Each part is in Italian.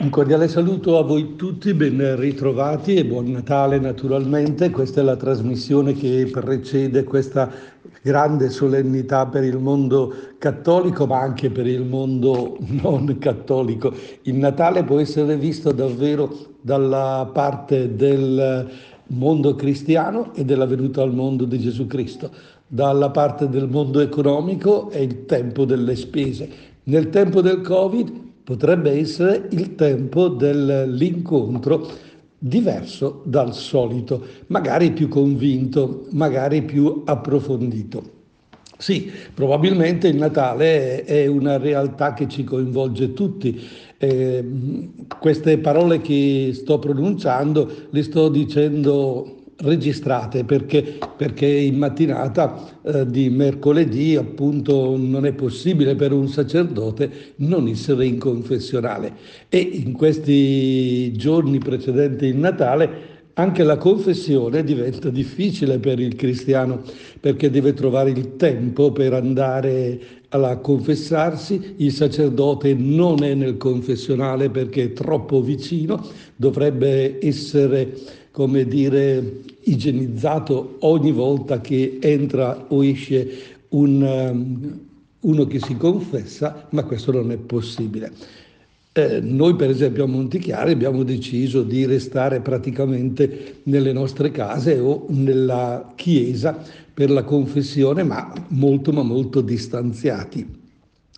Un cordiale saluto a voi tutti, ben ritrovati e buon Natale naturalmente. Questa è la trasmissione che precede questa grande solennità per il mondo cattolico, ma anche per il mondo non cattolico. Il Natale può essere visto davvero dalla parte del mondo cristiano e della venuta al mondo di Gesù Cristo. Dalla parte del mondo economico è il tempo delle spese. Nel tempo del Covid potrebbe essere il tempo dell'incontro diverso dal solito, magari più convinto, magari più approfondito. Sì, probabilmente il Natale è una realtà che ci coinvolge tutti. Eh, queste parole che sto pronunciando le sto dicendo registrate perché, perché in mattinata eh, di mercoledì appunto non è possibile per un sacerdote non essere in confessionale. E in questi giorni precedenti il Natale anche la confessione diventa difficile per il cristiano perché deve trovare il tempo per andare a confessarsi, il sacerdote non è nel confessionale perché è troppo vicino, dovrebbe essere come dire, igienizzato ogni volta che entra o esce un, um, uno che si confessa, ma questo non è possibile. Eh, noi per esempio a Montichiari abbiamo deciso di restare praticamente nelle nostre case o nella chiesa per la confessione, ma molto ma molto distanziati.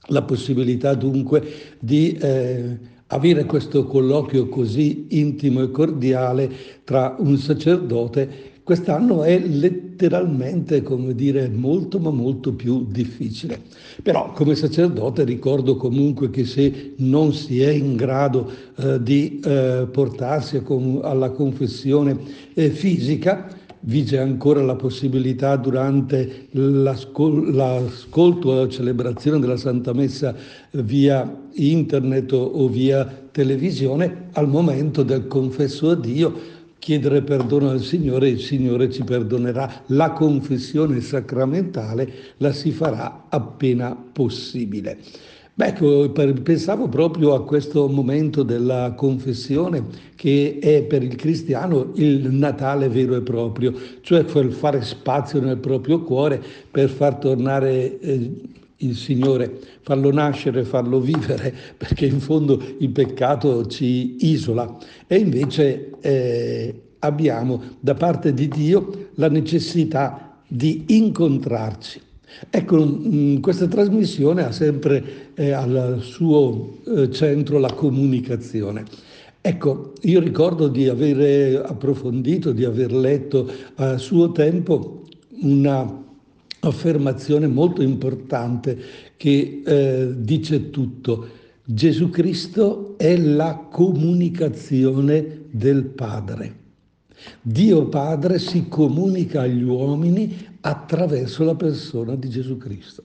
La possibilità dunque di eh, avere questo colloquio così intimo e cordiale tra un sacerdote quest'anno è letteralmente, come dire, molto ma molto più difficile. Però come sacerdote ricordo comunque che se non si è in grado eh, di eh, portarsi alla confessione eh, fisica, vige ancora la possibilità durante l'ascol- l'ascolto o la celebrazione della Santa Messa via internet o via televisione, al momento del confesso a Dio, chiedere perdono al Signore e il Signore ci perdonerà. La confessione sacramentale la si farà appena possibile. Ecco, pensavo proprio a questo momento della confessione che è per il cristiano il Natale vero e proprio, cioè quel fare spazio nel proprio cuore per far tornare eh, il Signore, farlo nascere, farlo vivere, perché in fondo il peccato ci isola. E invece eh, abbiamo da parte di Dio la necessità di incontrarci Ecco, mm, questa trasmissione ha sempre eh, al suo eh, centro la comunicazione. Ecco, io ricordo di aver approfondito, di aver letto a suo tempo una affermazione molto importante che eh, dice tutto. Gesù Cristo è la comunicazione del Padre. Dio Padre si comunica agli uomini attraverso la persona di Gesù Cristo.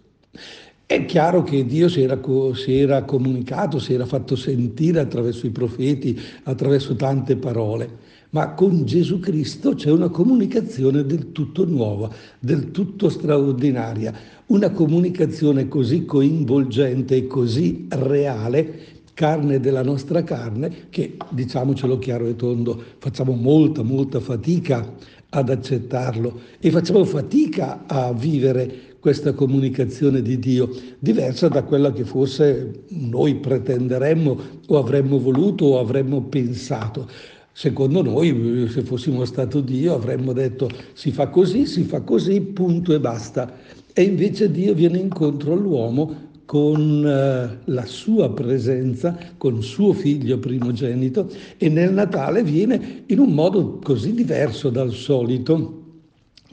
È chiaro che Dio si era, si era, comunicato, si era fatto sentire attraverso i profeti, attraverso tante parole, ma con Gesù Cristo c'è una comunicazione del tutto nuova, del tutto straordinaria, una comunicazione così coinvolgente e così reale carne della nostra carne, che diciamocelo chiaro e tondo, facciamo molta, molta fatica ad accettarlo e facciamo fatica a vivere questa comunicazione di Dio, diversa da quella che forse noi pretenderemmo o avremmo voluto o avremmo pensato. Secondo noi, se fossimo stato Dio, avremmo detto si fa così, si fa così, punto e basta. E invece Dio viene incontro all'uomo con eh, la sua presenza, con suo figlio primogenito e nel Natale viene in un modo così diverso dal solito,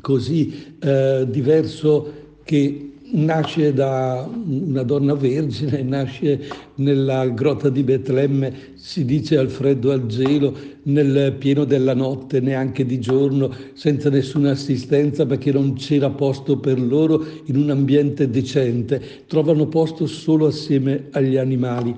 così eh, diverso che nasce da una donna vergine, nasce nella grotta di Betlemme, si dice al freddo al gelo, nel pieno della notte, neanche di giorno, senza nessuna assistenza perché non c'era posto per loro in un ambiente decente, trovano posto solo assieme agli animali.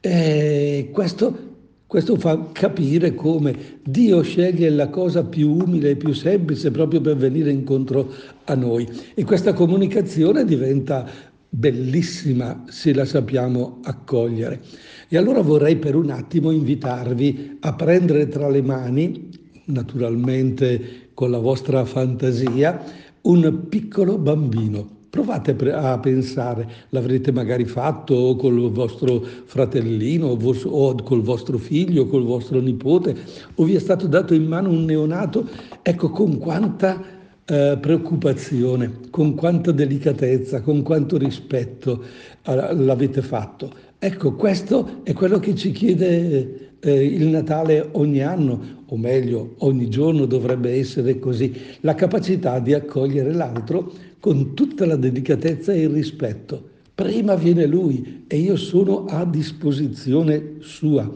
E questo questo fa capire come Dio sceglie la cosa più umile e più semplice proprio per venire incontro a noi. E questa comunicazione diventa bellissima se la sappiamo accogliere. E allora vorrei per un attimo invitarvi a prendere tra le mani, naturalmente con la vostra fantasia, un piccolo bambino. Provate a pensare, l'avrete magari fatto col vostro fratellino o col vostro figlio, o col vostro nipote, o vi è stato dato in mano un neonato, ecco con quanta eh, preoccupazione, con quanta delicatezza, con quanto rispetto eh, l'avete fatto. Ecco, questo è quello che ci chiede eh, il Natale ogni anno, o meglio, ogni giorno dovrebbe essere così, la capacità di accogliere l'altro con tutta la delicatezza e il rispetto. Prima viene lui e io sono a disposizione sua.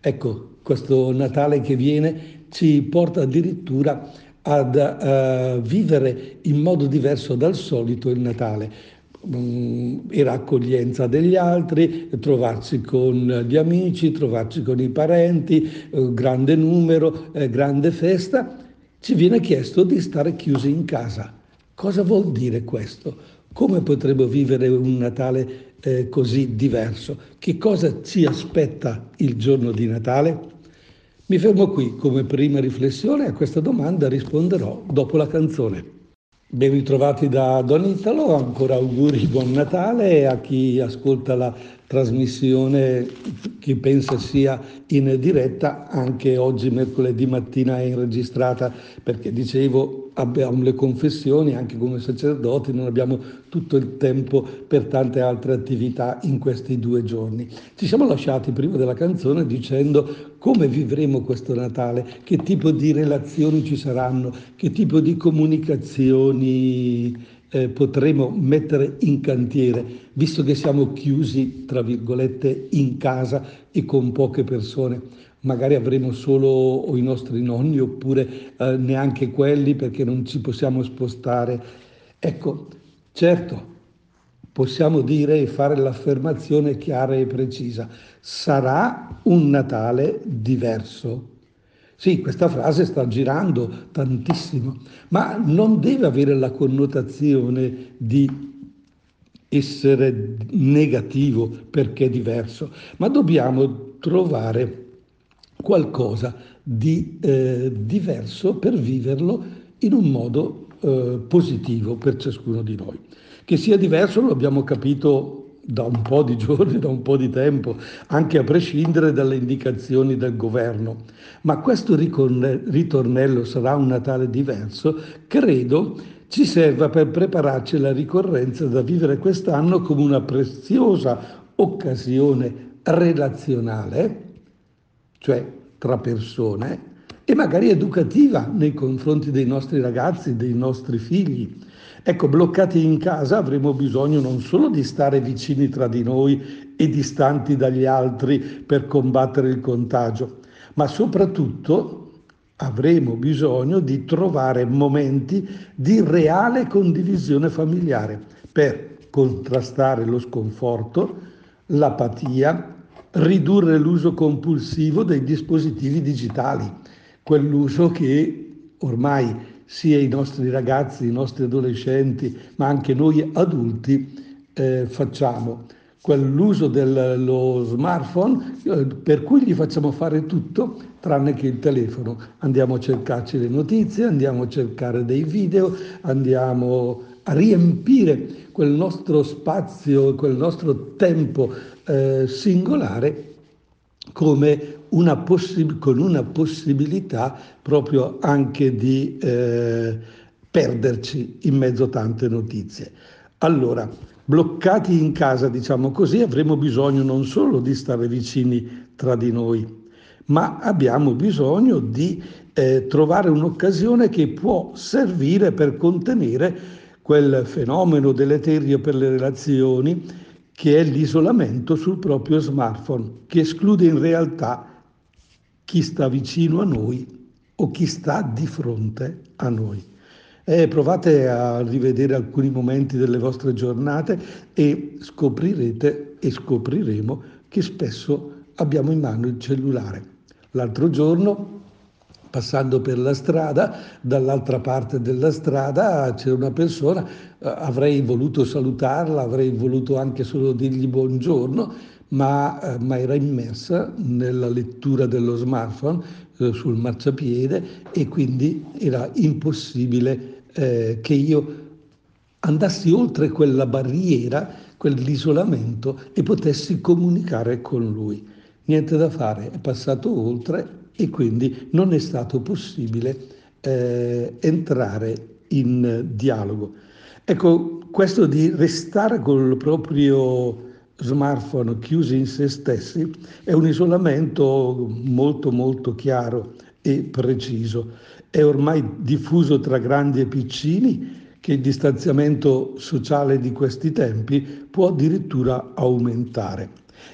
Ecco, questo Natale che viene ci porta addirittura ad uh, vivere in modo diverso dal solito il Natale era accoglienza degli altri, trovarsi con gli amici, trovarsi con i parenti, eh, grande numero, eh, grande festa, ci viene chiesto di stare chiusi in casa. Cosa vuol dire questo? Come potremmo vivere un Natale eh, così diverso? Che cosa ci aspetta il giorno di Natale? Mi fermo qui come prima riflessione a questa domanda risponderò dopo la canzone. Ben ritrovati da Don Italo, ancora auguri buon Natale a chi ascolta la trasmissione, chi pensa sia in diretta, anche oggi mercoledì mattina è registrata perché dicevo abbiamo le confessioni anche come sacerdoti, non abbiamo tutto il tempo per tante altre attività in questi due giorni. Ci siamo lasciati prima della canzone dicendo come vivremo questo Natale, che tipo di relazioni ci saranno, che tipo di comunicazioni eh, potremo mettere in cantiere, visto che siamo chiusi, tra virgolette, in casa e con poche persone magari avremo solo i nostri nonni oppure eh, neanche quelli perché non ci possiamo spostare. Ecco, certo, possiamo dire e fare l'affermazione chiara e precisa, sarà un Natale diverso. Sì, questa frase sta girando tantissimo, ma non deve avere la connotazione di essere negativo perché è diverso, ma dobbiamo trovare qualcosa di eh, diverso per viverlo in un modo eh, positivo per ciascuno di noi. Che sia diverso lo abbiamo capito da un po' di giorni, da un po' di tempo, anche a prescindere dalle indicazioni del governo. Ma questo ritornello sarà un Natale diverso, credo ci serva per prepararci alla ricorrenza da vivere quest'anno come una preziosa occasione relazionale cioè tra persone, e magari educativa nei confronti dei nostri ragazzi, dei nostri figli. Ecco, bloccati in casa avremo bisogno non solo di stare vicini tra di noi e distanti dagli altri per combattere il contagio, ma soprattutto avremo bisogno di trovare momenti di reale condivisione familiare per contrastare lo sconforto, l'apatia, ridurre l'uso compulsivo dei dispositivi digitali, quell'uso che ormai sia i nostri ragazzi, i nostri adolescenti, ma anche noi adulti eh, facciamo. Quell'uso dello smartphone eh, per cui gli facciamo fare tutto tranne che il telefono. Andiamo a cercarci le notizie, andiamo a cercare dei video, andiamo a riempire quel nostro spazio, quel nostro tempo eh, singolare come una possi- con una possibilità proprio anche di eh, perderci in mezzo a tante notizie. Allora, bloccati in casa, diciamo così, avremo bisogno non solo di stare vicini tra di noi, ma abbiamo bisogno di eh, trovare un'occasione che può servire per contenere quel fenomeno deleterio per le relazioni che è l'isolamento sul proprio smartphone, che esclude in realtà chi sta vicino a noi o chi sta di fronte a noi. Eh, provate a rivedere alcuni momenti delle vostre giornate e scoprirete e scopriremo che spesso abbiamo in mano il cellulare. L'altro giorno passando per la strada, dall'altra parte della strada c'era una persona, eh, avrei voluto salutarla, avrei voluto anche solo dirgli buongiorno, ma, eh, ma era immersa nella lettura dello smartphone eh, sul marciapiede e quindi era impossibile eh, che io andassi oltre quella barriera, quell'isolamento e potessi comunicare con lui. Niente da fare, è passato oltre e quindi non è stato possibile eh, entrare in dialogo. Ecco, questo di restare col proprio smartphone chiusi in se stessi è un isolamento molto molto chiaro e preciso. È ormai diffuso tra grandi e piccini che il distanziamento sociale di questi tempi può addirittura aumentare.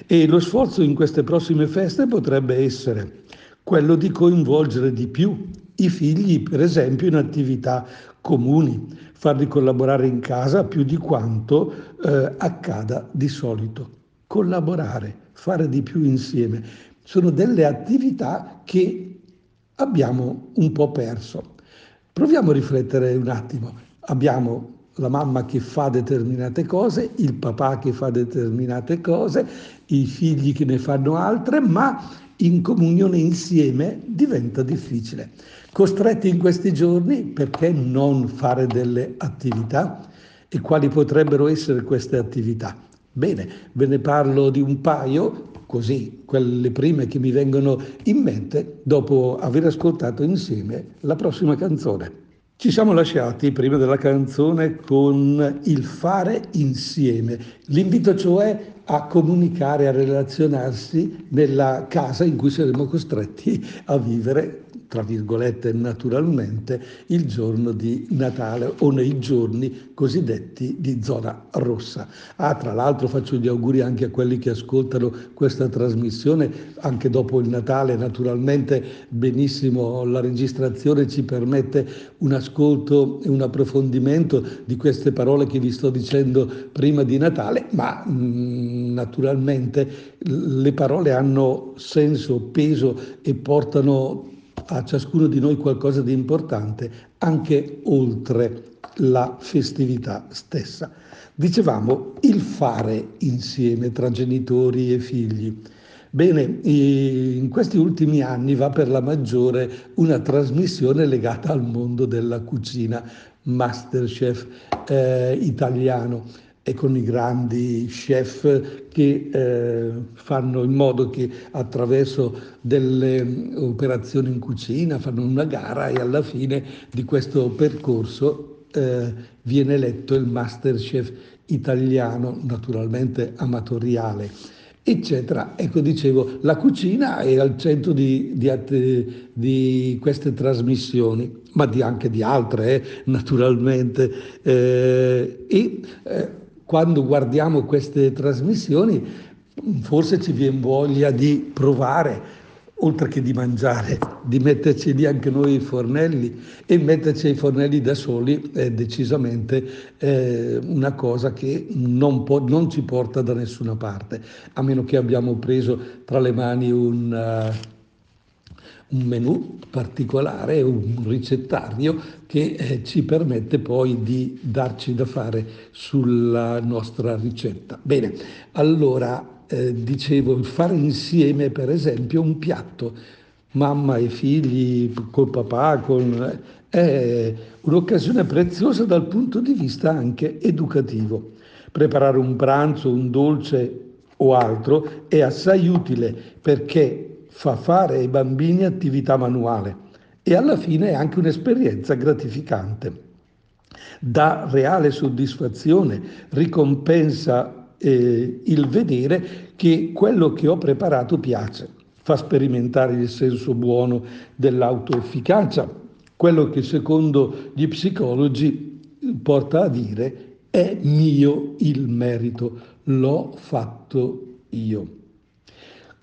E lo sforzo in queste prossime feste potrebbe essere quello di coinvolgere di più i figli, per esempio, in attività comuni, farli collaborare in casa più di quanto eh, accada di solito. Collaborare, fare di più insieme, sono delle attività che abbiamo un po' perso. Proviamo a riflettere un attimo. Abbiamo la mamma che fa determinate cose, il papà che fa determinate cose, i figli che ne fanno altre, ma in comunione insieme diventa difficile. Costretti in questi giorni, perché non fare delle attività? E quali potrebbero essere queste attività? Bene, ve ne parlo di un paio, così, quelle prime che mi vengono in mente dopo aver ascoltato insieme la prossima canzone. Ci siamo lasciati prima della canzone con il fare insieme, l'invito cioè a comunicare, a relazionarsi nella casa in cui saremo costretti a vivere tra virgolette naturalmente, il giorno di Natale o nei giorni cosiddetti di zona rossa. Ah, tra l'altro faccio gli auguri anche a quelli che ascoltano questa trasmissione, anche dopo il Natale naturalmente benissimo la registrazione ci permette un ascolto e un approfondimento di queste parole che vi sto dicendo prima di Natale, ma mh, mm, naturalmente le parole hanno senso, peso e portano a ciascuno di noi qualcosa di importante anche oltre la festività stessa. Dicevamo il fare insieme tra genitori e figli. Bene, in questi ultimi anni va per la maggiore una trasmissione legata al mondo della cucina, Masterchef eh, italiano e con i grandi chef che eh, fanno in modo che attraverso delle operazioni in cucina fanno una gara e alla fine di questo percorso eh, viene eletto il master chef italiano, naturalmente amatoriale eccetera. Ecco, dicevo, la cucina è al centro di, di, di queste trasmissioni, ma di, anche di altre, eh, naturalmente. Eh, e eh, quando guardiamo queste trasmissioni forse ci viene voglia di provare, oltre che di mangiare, di metterci lì anche noi i fornelli. E metterci i fornelli da soli è decisamente eh, una cosa che non, può, non, ci porta da nessuna parte, a meno che abbiamo preso tra le mani un... Uh, un menù particolare, un ricettario che eh, ci permette poi di darci da fare sulla nostra ricetta. Bene, allora eh, dicevo, fare insieme per esempio un piatto, mamma e figli, col papà, con, eh, è un'occasione preziosa dal punto di vista anche educativo. Preparare un pranzo, un dolce o altro è assai utile perché fa fare ai bambini attività manuale e alla fine è anche un'esperienza gratificante. Dà reale soddisfazione, ricompensa eh, il vedere che quello che ho preparato piace, fa sperimentare il senso buono dell'autoefficacia, quello che secondo gli psicologi porta a dire è mio il merito, l'ho fatto io.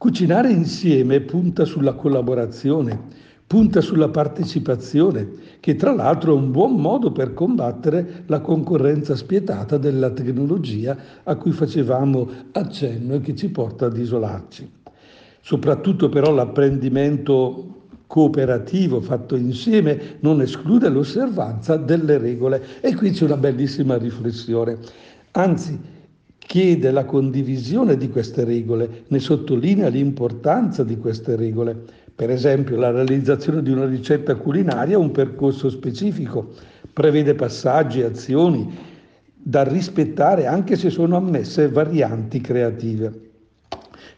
Cucinare insieme punta sulla collaborazione, punta sulla partecipazione, che tra l'altro è un buon modo per combattere la concorrenza spietata della tecnologia a cui facevamo accenno e che ci porta ad isolarci. Soprattutto però l'apprendimento cooperativo fatto insieme non esclude l'osservanza delle regole. E qui c'è una bellissima riflessione. Anzi, chiede la condivisione di queste regole, ne sottolinea l'importanza di queste regole. Per esempio, la realizzazione di una ricetta culinaria è un percorso specifico, prevede passaggi e azioni da rispettare anche se sono ammesse varianti creative.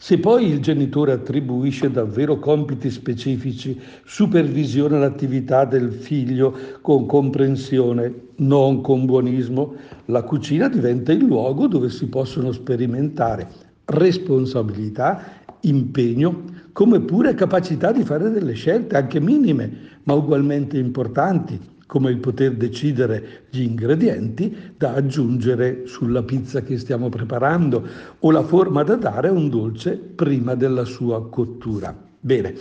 Se poi il genitore attribuisce davvero compiti specifici, supervisiona l'attività del figlio con comprensione, non con buonismo, la cucina diventa il luogo dove si possono sperimentare responsabilità, impegno, come pure capacità di fare delle scelte anche minime, ma ugualmente importanti, come il poter decidere gli ingredienti da aggiungere sulla pizza che stiamo preparando o la forma da dare a un dolce prima della sua cottura. Bene,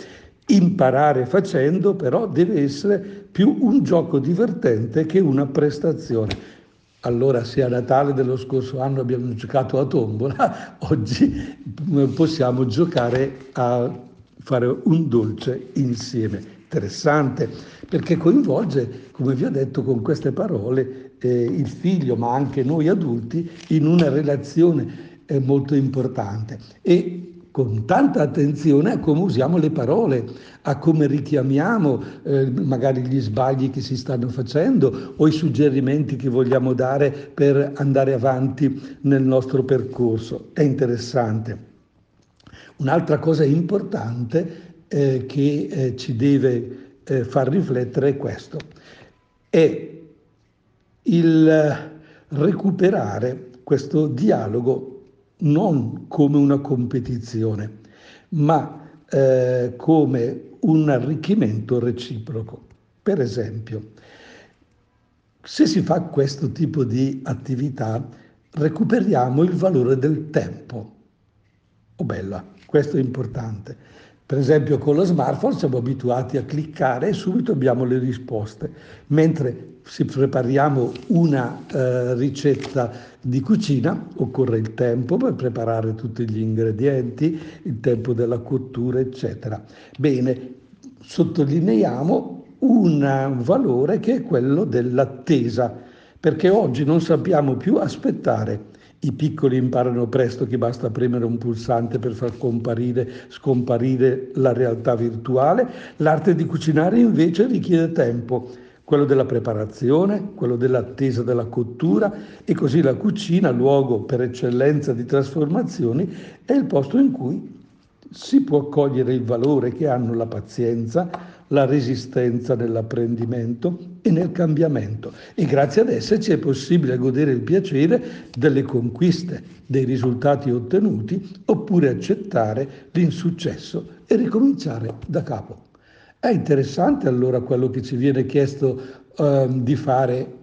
imparare facendo però deve essere più un gioco divertente che una prestazione. Allora se a Natale dello scorso anno abbiamo giocato a tombola, oggi possiamo giocare a fare un dolce insieme interessante perché coinvolge, come vi ho detto con queste parole, eh, il figlio, ma anche noi adulti, in una relazione eh, molto importante. E con tanta attenzione a come usiamo le parole, a come richiamiamo eh, magari gli sbagli che si stanno facendo o i suggerimenti che vogliamo dare per andare avanti nel nostro percorso. È interessante. Un'altra cosa importante eh, che eh, ci deve eh, far riflettere è questo, è il recuperare questo dialogo non come una competizione, ma eh, come un arricchimento reciproco. Per esempio, se si fa questo tipo di attività, recuperiamo il valore del tempo. Oh bella, questo è importante. Per esempio con lo smartphone siamo abituati a cliccare e subito abbiamo le risposte, mentre se prepariamo una eh, ricetta di cucina occorre il tempo per preparare tutti gli ingredienti, il tempo della cottura, eccetera. Bene, sottolineiamo un valore che è quello dell'attesa, perché oggi non sappiamo più aspettare i piccoli imparano presto che basta premere un pulsante per far comparire, scomparire la realtà virtuale. L'arte di cucinare invece richiede tempo, quello della preparazione, quello dell'attesa della cottura e così la cucina, luogo per eccellenza di trasformazioni, è il posto in cui si può cogliere il valore che hanno la pazienza, la resistenza nell'apprendimento e nel cambiamento e grazie ad esse ci è possibile godere il piacere delle conquiste, dei risultati ottenuti oppure accettare l'insuccesso e ricominciare da capo. È interessante allora quello che ci viene chiesto eh, di fare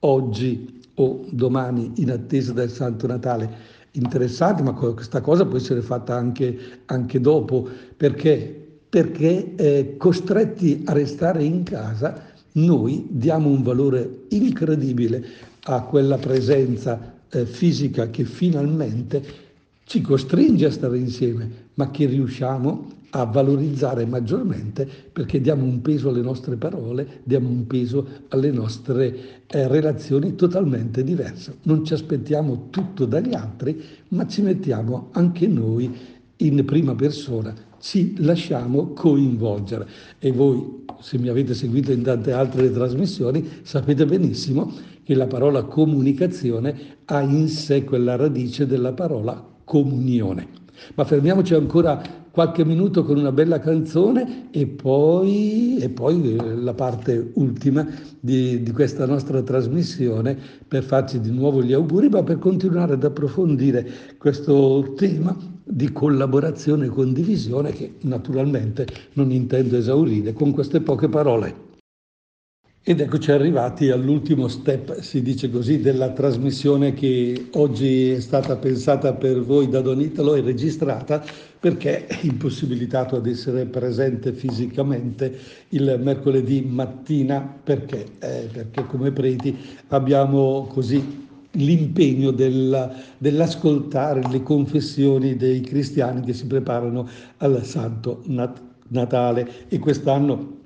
oggi o domani in attesa del Santo Natale. Interessante, ma questa cosa può essere fatta anche, anche dopo, perché perché eh, costretti a restare in casa noi diamo un valore incredibile a quella presenza eh, fisica che finalmente ci costringe a stare insieme, ma che riusciamo a valorizzare maggiormente perché diamo un peso alle nostre parole, diamo un peso alle nostre eh, relazioni totalmente diverse. Non ci aspettiamo tutto dagli altri, ma ci mettiamo anche noi in prima persona ci lasciamo coinvolgere. E voi, se mi avete seguito in tante altre trasmissioni, sapete benissimo che la parola comunicazione ha in sé quella radice della parola comunione. Ma fermiamoci ancora qualche minuto con una bella canzone e poi, e poi eh, la parte ultima di, di, questa nostra trasmissione per farci di nuovo gli auguri, ma per continuare ad approfondire questo tema di collaborazione e condivisione che naturalmente non intendo esaurire con queste poche parole. Ed eccoci arrivati all'ultimo step, si dice così, della trasmissione che oggi è stata pensata per voi da Don Italo e registrata perché è impossibilitato ad essere presente fisicamente il mercoledì mattina perché, eh, perché come preti abbiamo così l'impegno della, dell'ascoltare le confessioni dei cristiani che si preparano al Santo Natale. E quest'anno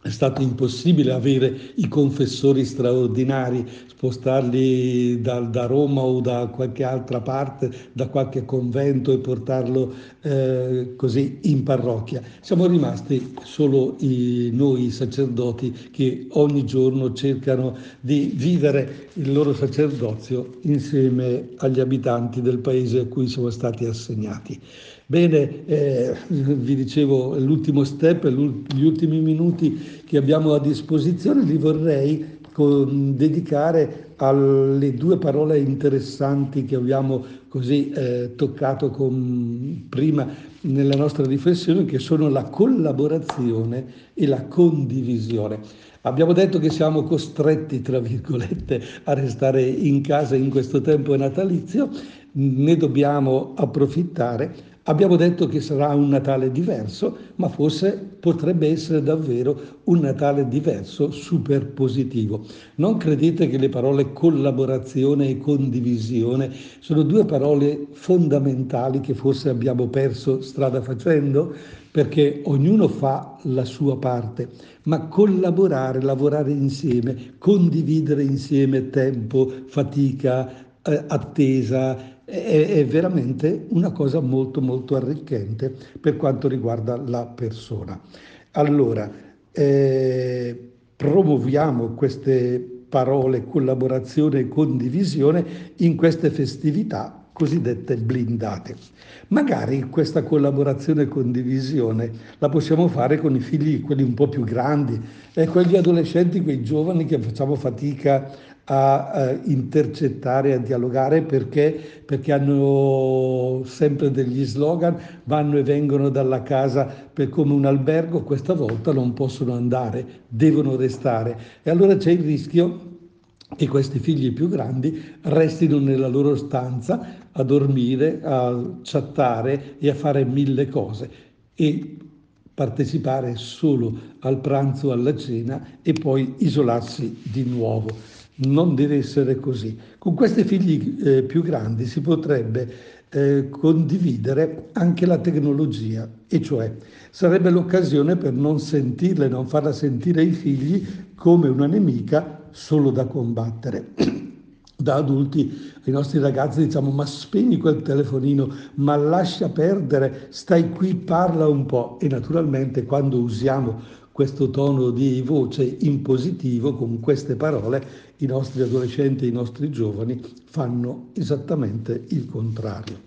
è stato impossibile avere i confessori straordinari, spostarli da, da, Roma o da qualche altra parte, da qualche convento e portarlo eh, così in parrocchia. Siamo rimasti solo i, noi sacerdoti che ogni giorno cercano di vivere il loro sacerdozio insieme agli abitanti del paese a cui siamo stati assegnati. Bene, eh, vi dicevo, l'ultimo step, gli ultimi minuti che abbiamo a disposizione li vorrei dedicare alle due parole interessanti che abbiamo così eh, toccato con, prima nella nostra riflessione, che sono la collaborazione e la condivisione. Abbiamo detto che siamo costretti, tra virgolette, a restare in casa in questo tempo natalizio, ne dobbiamo approfittare Abbiamo detto che sarà un Natale diverso, ma forse potrebbe essere davvero un Natale diverso, super positivo. Non credete che le parole collaborazione e condivisione sono due parole fondamentali che forse abbiamo perso strada facendo? Perché ognuno fa la sua parte, ma collaborare, lavorare insieme, condividere insieme tempo, fatica, eh, attesa, è, è veramente una cosa molto molto arricchente per quanto riguarda la persona. Allora, eh, promuoviamo queste parole collaborazione e condivisione in queste festività cosiddette blindate. Magari questa collaborazione e condivisione la possiamo fare con i figli, quelli un po' più grandi, e quegli adolescenti, quei giovani che facciamo fatica a, a intercettare, a dialogare perché, perché hanno sempre degli slogan, vanno e vengono dalla casa per come un albergo, questa volta non possono andare, devono restare. E allora c'è il rischio che questi figli più grandi restino nella loro stanza a dormire, a chattare e a fare mille cose e partecipare solo al pranzo, alla cena e poi isolarsi di nuovo non deve essere così. Con questi figli eh, più grandi si potrebbe eh, condividere anche la tecnologia, e cioè sarebbe l'occasione per non sentirla non farla sentire ai figli come una nemica solo da combattere. Da adulti ai nostri ragazzi diciamo ma spegni quel telefonino, ma lascia perdere, stai qui, parla un po'. E naturalmente quando usiamo questo tono di voce in positivo, con queste parole, i nostri adolescenti e i nostri giovani fanno esattamente il contrario.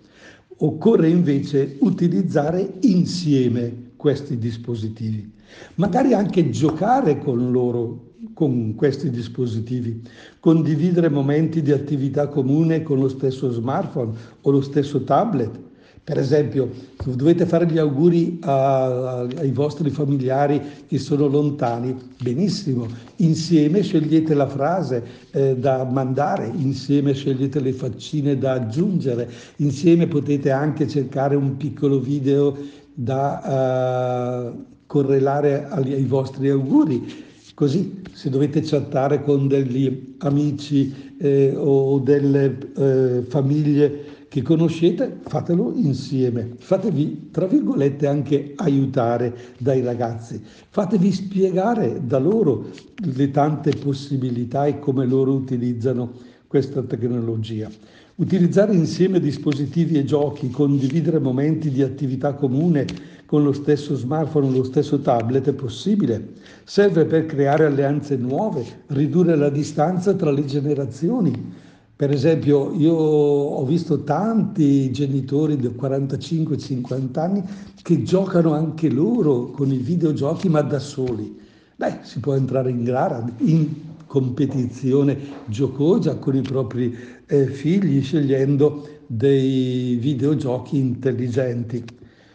Occorre invece utilizzare insieme questi dispositivi, magari anche giocare con loro, con questi dispositivi, condividere momenti di attività comune con lo stesso smartphone o lo stesso tablet per esempio, dovete fare gli auguri a, ai vostri familiari che sono lontani, benissimo, insieme scegliete la frase eh, da mandare, insieme scegliete le faccine da aggiungere, insieme potete anche cercare un piccolo video da uh, correlare agli, ai vostri auguri. Così, se dovete chattare con degli amici eh, o delle eh, famiglie che conoscete, fatelo insieme. Fatevi, tra virgolette, anche aiutare dai ragazzi. Fatevi spiegare da loro le tante possibilità e come loro utilizzano questa tecnologia. Utilizzare insieme dispositivi e giochi, condividere momenti di attività comune con lo stesso smartphone o lo stesso tablet è possibile. Serve per creare alleanze nuove, ridurre la distanza tra le generazioni per esempio, io ho visto tanti genitori di 45-50 anni che giocano anche loro con i videogiochi, ma da soli. Beh, si può entrare in gara, in competizione giocosa con i propri eh, figli, scegliendo dei videogiochi intelligenti.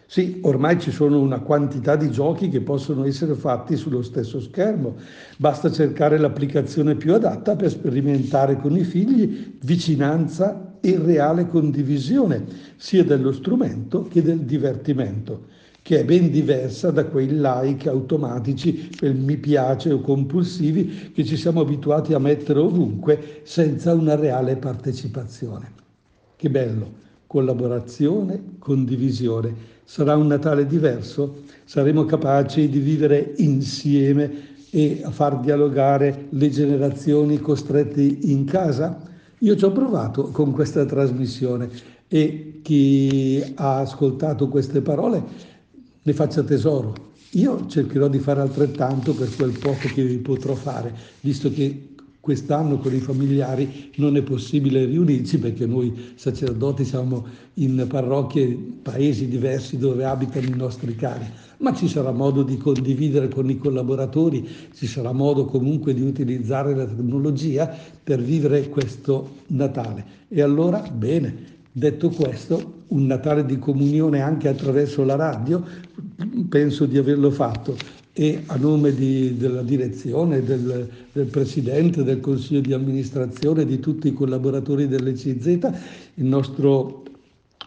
Sì, ormai ci sono una quantità di giochi che possono essere fatti sullo stesso schermo. Basta cercare l'applicazione più adatta per sperimentare con i figli vicinanza e reale condivisione, sia dello strumento che del divertimento, che è ben diversa da quei like automatici per mi piace o compulsivi che ci siamo abituati a mettere ovunque senza una reale partecipazione. Che bello! Collaborazione, condivisione sarà un Natale diverso, saremo capaci di vivere insieme e a far dialogare le generazioni costretti in casa? Io ci ho provato con questa trasmissione e chi ha ascoltato queste parole ne faccia tesoro. Io cercherò di fare altrettanto per quel poco che potrò fare, visto che quest'anno con i familiari non è possibile riunirci perché noi sacerdoti siamo in parrocchie, paesi diversi dove abitano i nostri cari, ma ci sarà modo di condividere con i collaboratori, ci sarà modo comunque di utilizzare la tecnologia per vivere questo Natale. E allora, bene, detto questo, un Natale di comunione anche attraverso la radio, penso di averlo fatto e a nome di, della direzione, del, del, Presidente, del Consiglio di amministrazione, di tutti i collaboratori dell'ECZ, il nostro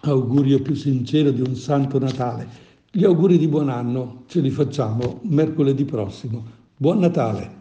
augurio più sincero di un Santo Natale. Gli auguri di buon anno ce li facciamo mercoledì prossimo. Buon Natale!